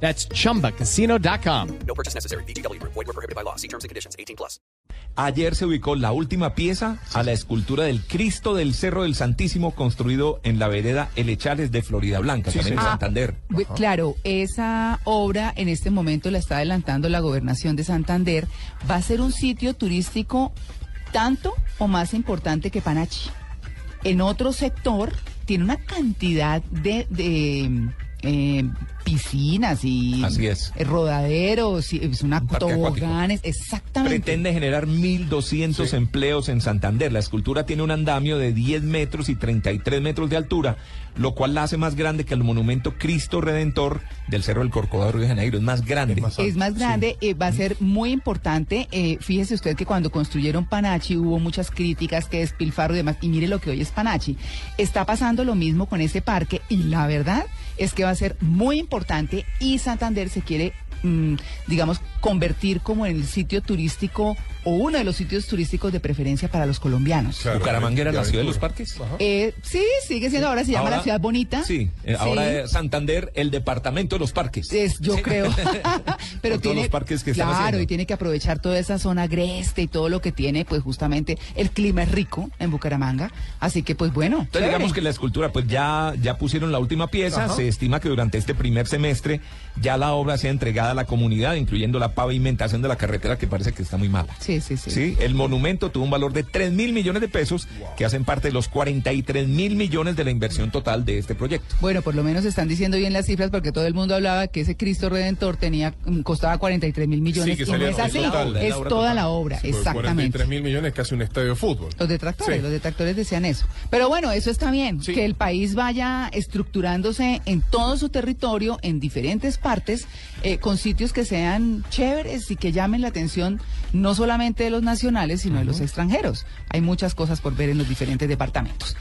That's chumbacasino.com. No purchase necessary. BGW. Void were prohibited by law. See terms and conditions. 18 plus. Ayer se ubicó la última pieza a la escultura del Cristo del Cerro del Santísimo construido en la vereda Elechales de Florida Blanca, también en Ah, Santander. bu- Claro, esa obra en este momento la está adelantando la gobernación de Santander. Va a ser un sitio turístico tanto o más importante que Panachi. En otro sector tiene una cantidad de, de, eh, piscinas y Así es. eh, rodaderos, y es una Un toboganes, exactamente. Pretende generar 1.200 empleos en Santander. La escultura tiene un andamio de 10 metros y 33 metros de altura, lo cual la hace más grande que el monumento Cristo Redentor del Cerro del Corcovado de Río de Janeiro. Es más grande. Es más grande, eh, va a ser muy importante. Eh, fíjese usted que cuando construyeron Panachi hubo muchas críticas, que despilfarro y demás. Y mire lo que hoy es Panachi. Está pasando lo mismo con ese parque y la verdad es que va a ser muy importante y Santander se quiere, mm, digamos, convertir como en el sitio turístico o uno de los sitios turísticos de preferencia para los colombianos. Bucaramanga era la ciudad de los parques. Eh, sí, sigue siendo, ahora se llama Ahora- la ciudad bonita. Sí, eh, Sí. ahora es Santander, el departamento de los parques. Es, yo creo. Pero Por todos tiene, los parques que están claro, y tiene que aprovechar toda esa zona agreste y todo lo que tiene, pues justamente el clima es rico en Bucaramanga. Así que, pues bueno. Entonces chévere. digamos que la escultura, pues ya, ya pusieron la última pieza, se estima que durante este primer semestre ya la obra sea entregada a la comunidad, incluyendo la pavimentación de la carretera que parece que está muy mala. Sí, sí, sí. Sí, el monumento tuvo un valor de 3 mil millones de pesos, que hacen parte de los 43 mil millones de la inversión total de este proyecto. Bueno, por lo menos están diciendo bien las cifras porque todo el mundo hablaba que ese Cristo Redentor tenía mm, costaba 43 mil millones Sí, que y no es así, total, es la toda total. la obra, Sí, exactamente. 43 mil millones, casi un estadio de fútbol. Los detractores, Sí. los detractores decían eso. Pero bueno, eso está bien, Sí. que el país vaya estructurándose en todo su territorio, en diferentes partes, eh, con sitios que sean chéveres y que llamen la atención no solamente de los nacionales, sino de los extranjeros. Hay muchas cosas por ver en los diferentes departamentos.